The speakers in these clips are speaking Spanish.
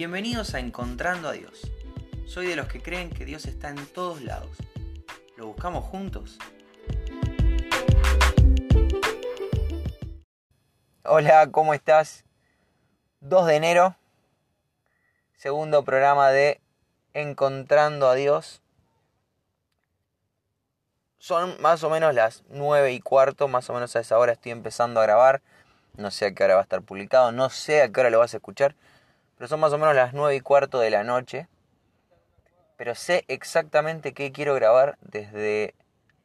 Bienvenidos a Encontrando a Dios. Soy de los que creen que Dios está en todos lados. ¿Lo buscamos juntos? Hola, ¿cómo estás? 2 de enero, segundo programa de Encontrando a Dios. Son más o menos las 9 y cuarto, más o menos a esa hora estoy empezando a grabar. No sé a qué hora va a estar publicado, no sé a qué hora lo vas a escuchar pero son más o menos las 9 y cuarto de la noche. Pero sé exactamente qué quiero grabar desde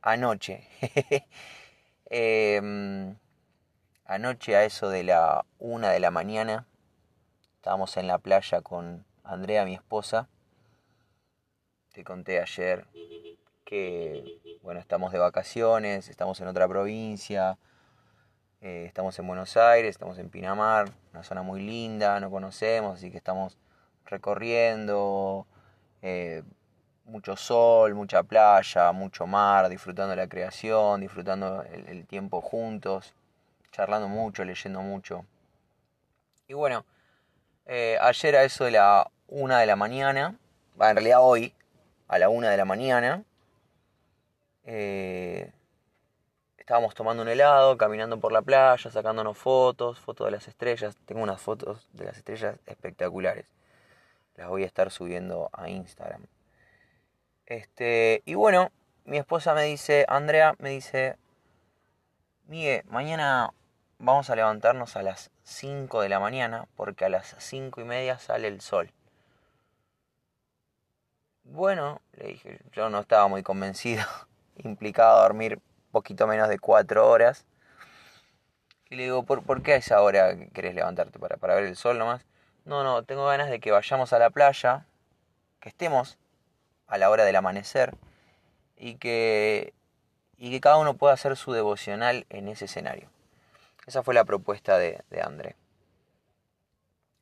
anoche. Em, anoche a eso de la 1 de la mañana. Estábamos en la playa con Andrea, mi esposa. Te conté ayer que, bueno, estamos de vacaciones, estamos en otra provincia eh, estamos en Buenos Aires, estamos en Pinamar, una zona muy linda, no conocemos, así que estamos recorriendo. Eh, mucho sol, mucha playa, mucho mar, disfrutando la creación, disfrutando el, tiempo juntos, charlando mucho, leyendo mucho. Y bueno, eh, ayer a eso de la una de la mañana, en realidad hoy, a la una de la mañana, Estábamos tomando un helado, caminando por la playa, sacándonos fotos, fotos de las estrellas. Tengo unas fotos de las estrellas espectaculares. Las voy a estar subiendo a Instagram. Este, y bueno, mi esposa me dice, Andrea me dice, Miguel, mañana vamos a levantarnos a las 5 de la mañana porque a las 5 y media sale el sol. Bueno, le dije, yo no estaba muy convencido, implicado a dormir poquito menos de cuatro horas. Y le digo, ¿por, ¿por qué a esa hora querés levantarte? ¿Para, ¿Para ver el sol nomás? No, no, tengo ganas de que vayamos a la playa, que estemos a la hora del amanecer y que, y que cada uno pueda hacer su devocional en ese escenario. Esa fue la propuesta de, de André.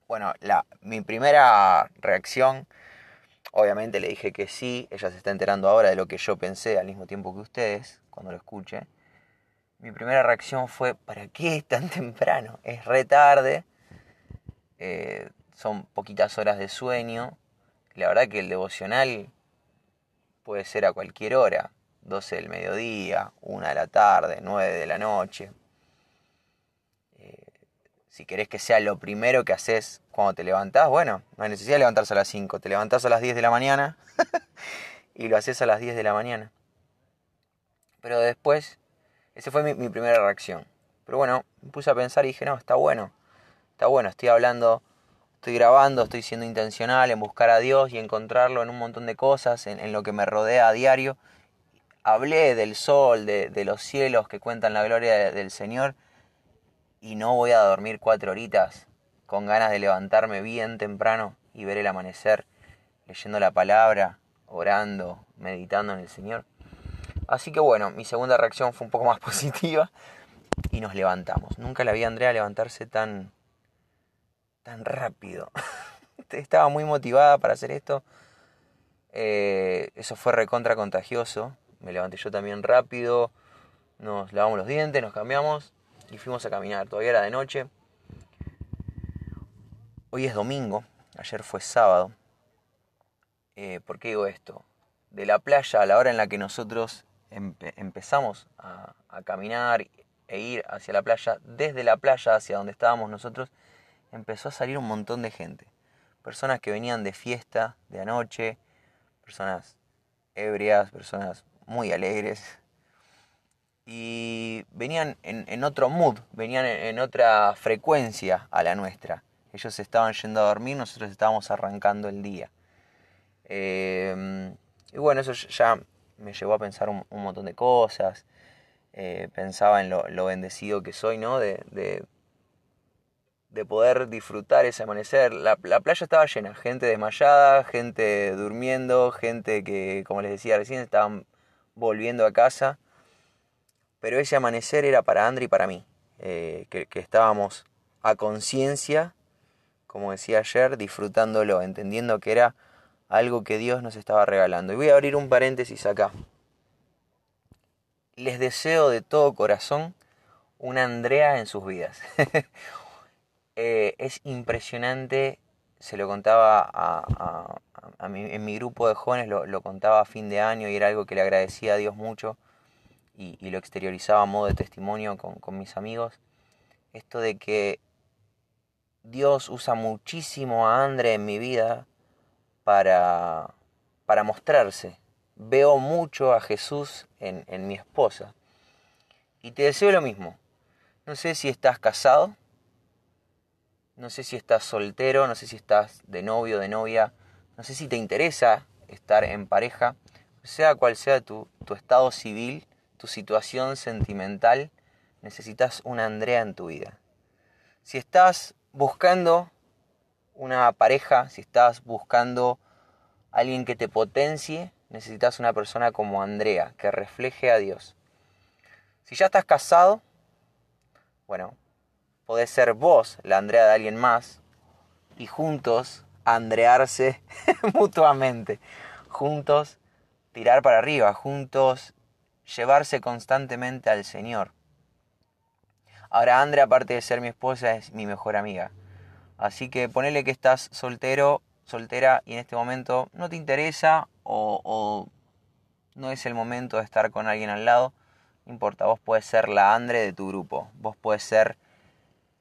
Bueno, la, mi primera reacción, obviamente le dije que sí, ella se está enterando ahora de lo que yo pensé al mismo tiempo que ustedes, cuando lo escuche, mi primera reacción fue, ¿para qué es tan temprano? Es re tarde, eh, son poquitas horas de sueño. La verdad que el devocional puede ser a cualquier hora, 12 del mediodía, 1 de la tarde, 9 de la noche. Si querés que sea lo primero que haces cuando te levantás, bueno, no hay necesidad de levantarse a las 5, te levantás a las 10 de la mañana y lo haces a las 10 de la mañana. Pero después, esa fue mi, primera reacción. Pero bueno, me puse a pensar y dije, no, está bueno. Está bueno, estoy hablando, estoy grabando, estoy siendo intencional en buscar a Dios y encontrarlo en un montón de cosas, en, lo que me rodea a diario. Hablé del sol, de, los cielos que cuentan la gloria del Señor y no voy a dormir cuatro horitas con ganas de levantarme bien temprano y ver el amanecer, leyendo la palabra, orando, meditando en el Señor. Así que bueno, mi segunda reacción fue un poco más positiva y nos levantamos. Nunca la vi a Andrea levantarse tan, tan rápido. Estaba muy motivada para hacer esto. Eh, eso fue recontra contagioso. Me levanté yo también rápido. Nos lavamos los dientes, nos cambiamos y fuimos a caminar. Todavía era de noche. Hoy es domingo. Ayer fue sábado. Eh, ¿Por qué digo esto? De la playa a la hora en la que nosotros empezamos a, caminar e ir hacia la playa, desde la playa hacia donde estábamos nosotros, empezó a salir un montón de gente. Personas que venían de fiesta, de anoche, personas ebrias, personas muy alegres. Y venían en, otro mood, venían en, otra frecuencia a la nuestra. Ellos estaban yendo a dormir, nosotros estábamos arrancando el día. Eh, y bueno, eso ya me llevó a pensar un, montón de cosas. Eh, pensaba en lo, bendecido que soy, ¿no? De, de, poder disfrutar ese amanecer. La, playa estaba llena, gente desmayada, gente durmiendo, gente que, como les decía recién, estaban volviendo a casa. Pero ese amanecer era para Andri y para mí, eh, que, estábamos a conciencia, como decía ayer, disfrutándolo, entendiendo que era algo que Dios nos estaba regalando. Y voy a abrir un paréntesis acá. Les deseo de todo corazón una Andrea en sus vidas. Eh, es impresionante se lo contaba a, en mi grupo de jóvenes, lo, contaba a fin de año y era algo que le agradecía a Dios mucho y, lo exteriorizaba a modo de testimonio con, con mis amigos. Esto de que Dios usa muchísimo a André en mi vida para, para mostrarse. Veo mucho a Jesús en, en mi esposa. Y te deseo lo mismo. No sé si estás casado, no sé si estás soltero, no sé si estás de novio, de novia, no sé si te interesa estar en pareja, sea cual sea tu, tu estado civil, tu situación sentimental, necesitas una Andrea en tu vida. Si estás buscando una pareja, si estás buscando alguien que te potencie, necesitas una persona como Andrea, que refleje a Dios. Si ya estás casado, bueno, podés ser vos la Andrea de alguien más y juntos andrearse mutuamente, juntos tirar para arriba, juntos llevarse constantemente al Señor. Ahora Andrea, aparte de ser mi esposa, es mi mejor amiga. Así que ponele que estás soltero, soltera y en este momento no te interesa o, o no es el momento de estar con alguien al lado. No importa, vos puedes ser la Andre de tu grupo. Vos puedes ser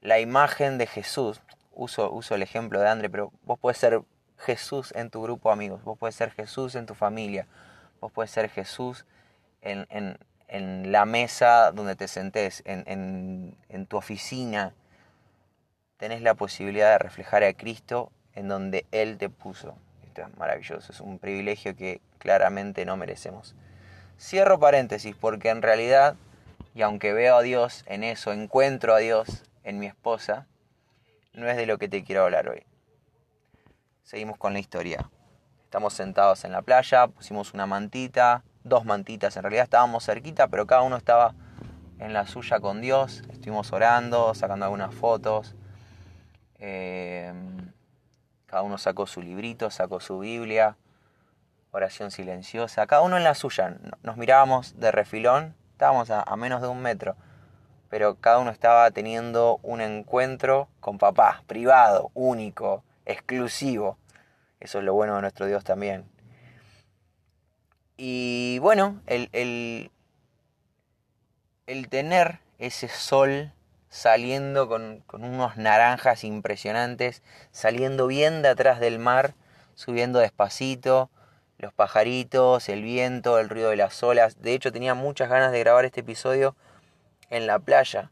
la imagen de Jesús. Uso, uso el ejemplo de Andre, pero vos puedes ser Jesús en tu grupo amigos. Vos puedes ser Jesús en tu familia. Vos puedes ser Jesús en, en, en la mesa donde te sentés, en, en, en tu oficina. Tenés la posibilidad de reflejar a Cristo en donde Él te puso. Esto es maravilloso, es un privilegio que claramente no merecemos. Cierro paréntesis porque en realidad, y aunque veo a Dios en eso, encuentro a Dios en mi esposa, no es de lo que te quiero hablar hoy. Seguimos con la historia. Estamos sentados en la playa, pusimos una mantita, dos mantitas en realidad, estábamos cerquita, pero cada uno estaba en la suya con Dios, estuvimos orando, sacando algunas fotos. Eh, cada uno sacó su librito, sacó su Biblia, oración silenciosa, cada uno en la suya. Nos mirábamos de refilón, estábamos a, menos de un metro, pero cada uno estaba teniendo un encuentro con papá, privado, único, exclusivo. Eso es lo bueno de nuestro Dios también. Y bueno, el, el, el tener ese sol saliendo con, con, unos naranjas impresionantes, saliendo bien de atrás del mar, subiendo despacito, los pajaritos, el viento, el ruido de las olas. De hecho, tenía muchas ganas de grabar este episodio en la playa,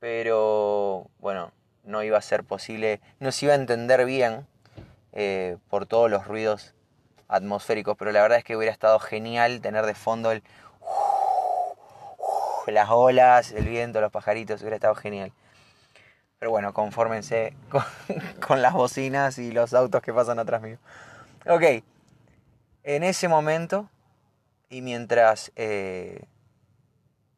pero bueno, no iba a ser posible, no se iba a entender bien eh, por todos los ruidos atmosféricos, pero la verdad es que hubiera estado genial tener de fondo el las olas, el viento, los pajaritos, hubiera estado genial. Pero bueno, confórmense con, las bocinas y los autos que pasan atrás mío. Ok, en ese momento y mientras eh,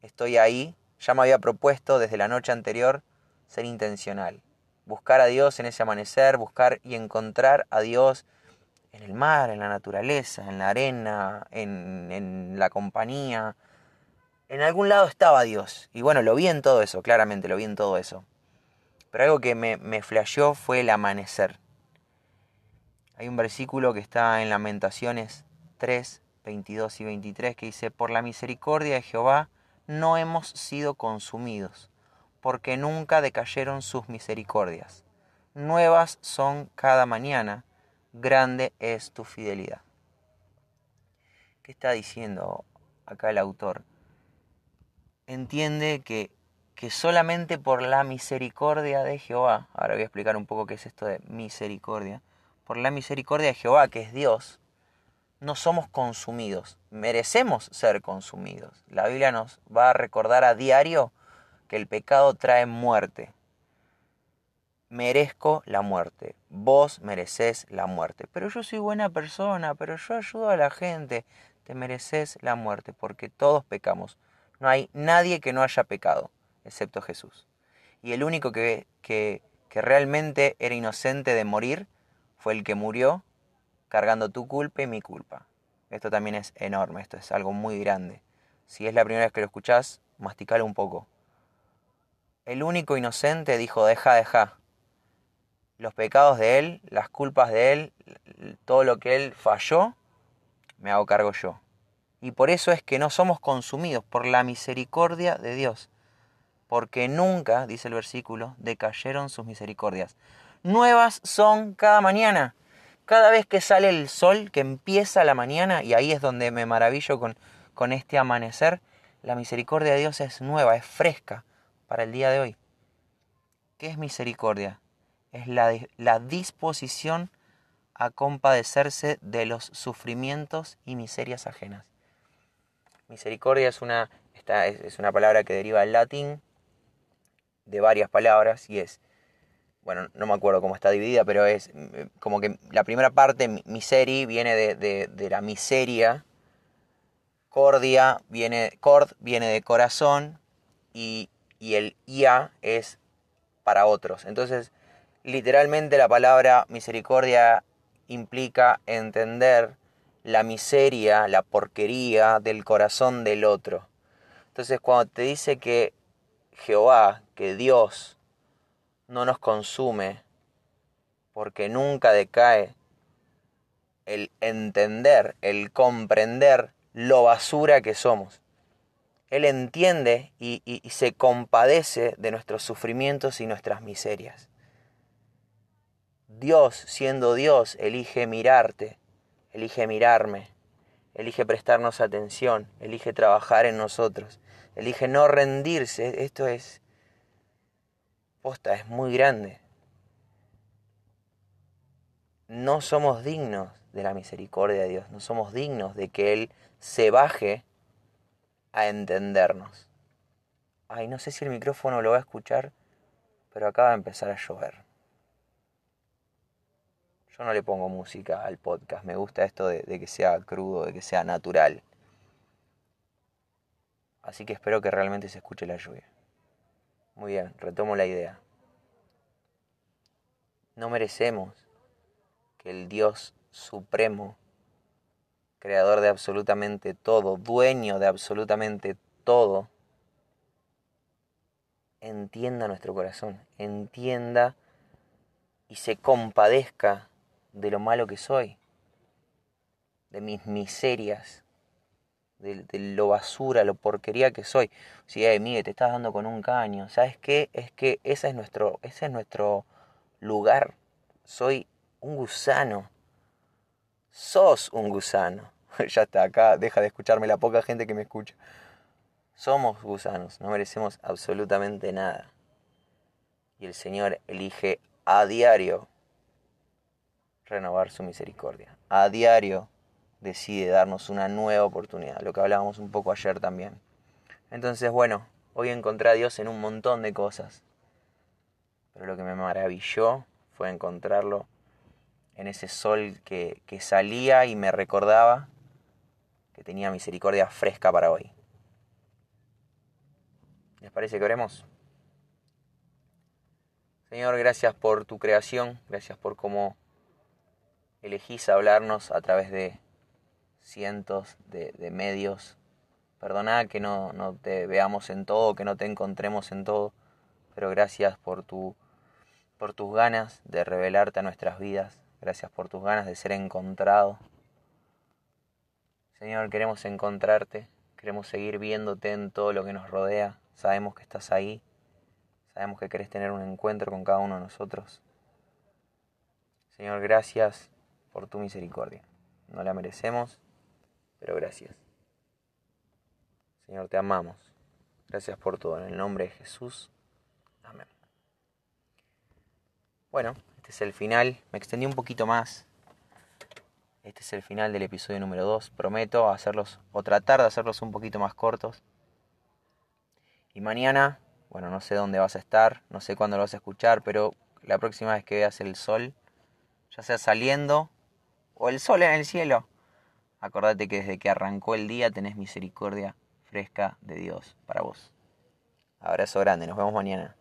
estoy ahí, ya me había propuesto desde la noche anterior ser intencional. Buscar a Dios en ese amanecer, buscar y encontrar a Dios en el mar, en la naturaleza, en la arena, en, en la compañía. En algún lado estaba Dios. Y bueno, lo vi en todo eso, claramente lo vi en todo eso. Pero algo que me, me flasheó fue el amanecer. Hay un versículo que está en Lamentaciones 3, 22 y 23 que dice, por la misericordia de Jehová no hemos sido consumidos, porque nunca decayeron sus misericordias. Nuevas son cada mañana, grande es tu fidelidad. ¿Qué está diciendo acá el autor? Entiende que, que solamente por la misericordia de Jehová, ahora voy a explicar un poco qué es esto de misericordia, por la misericordia de Jehová, que es Dios, no somos consumidos, merecemos ser consumidos. La Biblia nos va a recordar a diario que el pecado trae muerte. Merezco la muerte, vos mereces la muerte, pero yo soy buena persona, pero yo ayudo a la gente, te mereces la muerte, porque todos pecamos. No hay nadie que no haya pecado, excepto Jesús. Y el único que, que, realmente era inocente de morir fue el que murió cargando tu culpa y mi culpa. Esto también es enorme, esto es algo muy grande. Si es la primera vez que lo escuchás, masticalo un poco. El único inocente dijo, deja, deja. Los pecados de Él, las culpas de Él, todo lo que Él falló, me hago cargo yo. Y por eso es que no somos consumidos por la misericordia de Dios. Porque nunca, dice el versículo, decayeron sus misericordias. Nuevas son cada mañana. Cada vez que sale el sol, que empieza la mañana, y ahí es donde me maravillo con, con este amanecer, la misericordia de Dios es nueva, es fresca para el día de hoy. ¿Qué es misericordia? Es la, la disposición a compadecerse de los sufrimientos y miserias ajenas. Misericordia es una, esta es una palabra que deriva del latín de varias palabras y es, bueno, no me acuerdo cómo está dividida, pero es mm, como que la primera parte, miseri, viene de, la miseria, cordia viene, cord viene de corazón y, y el ia es para otros. Entonces, literalmente la palabra misericordia implica entender la miseria, la porquería del corazón del otro. Entonces cuando te dice que Jehová, que Dios no nos consume, porque nunca decae el entender, el comprender lo basura que somos. Él entiende y, y, se compadece de nuestros sufrimientos y nuestras miserias. Dios, siendo Dios, elige mirarte elige mirarme, elige prestarnos atención, elige trabajar en nosotros, elige no rendirse. Esto es, posta, es muy grande. No somos dignos de la misericordia de Dios, no somos dignos de que Él se baje a entendernos. Ay, no sé si el micrófono lo va a escuchar, pero acaba de empezar a llover. Yo no le pongo música al podcast, me gusta esto de, que sea crudo, de que sea natural. Así que espero que realmente se escuche la lluvia. Muy bien, retomo la idea. No merecemos que el Dios supremo, creador de absolutamente todo, dueño de absolutamente todo, entienda nuestro corazón, entienda y se compadezca de lo malo que soy, de mis miserias, de, lo basura, lo porquería que soy. Si, hey, Miguel, te estás dando con un caño, ¿sabes qué? Es que ese es nuestro, ese es nuestro lugar. Soy un gusano. Sos un gusano. ya está, acá deja de escucharme la poca gente que me escucha. Somos gusanos, no merecemos absolutamente nada. Y el Señor elige a diario renovar su misericordia. A diario decide darnos una nueva oportunidad, lo que hablábamos un poco ayer también. Entonces, bueno, hoy encontré a Dios en un montón de cosas, pero lo que me maravilló fue encontrarlo en ese sol que, que salía y me recordaba que tenía misericordia fresca para hoy. ¿Les parece que oremos? Señor, gracias por tu creación, gracias por cómo elegís hablarnos a través de cientos de, medios. Perdona que no, no, te veamos en todo, que no te encontremos en todo, pero gracias por, tu, por tus ganas de revelarte a nuestras vidas, gracias por tus ganas de ser encontrado. Señor, queremos encontrarte, queremos seguir viéndote en todo lo que nos rodea, sabemos que estás ahí, sabemos que querés tener un encuentro con cada uno de nosotros. Señor, gracias por tu misericordia. No la merecemos, pero gracias. Señor, te amamos. Gracias por todo. En el nombre de Jesús. Amén. Bueno, este es el final. Me extendí un poquito más. Este es el final del episodio número 2. Prometo hacerlos o tratar de hacerlos un poquito más cortos. Y mañana, bueno, no sé dónde vas a estar, no sé cuándo lo vas a escuchar, pero la próxima vez que veas el sol, ya sea saliendo o el sol en el cielo. Acordate que desde que arrancó el día tenés misericordia fresca de Dios para vos. Abrazo grande, nos vemos mañana.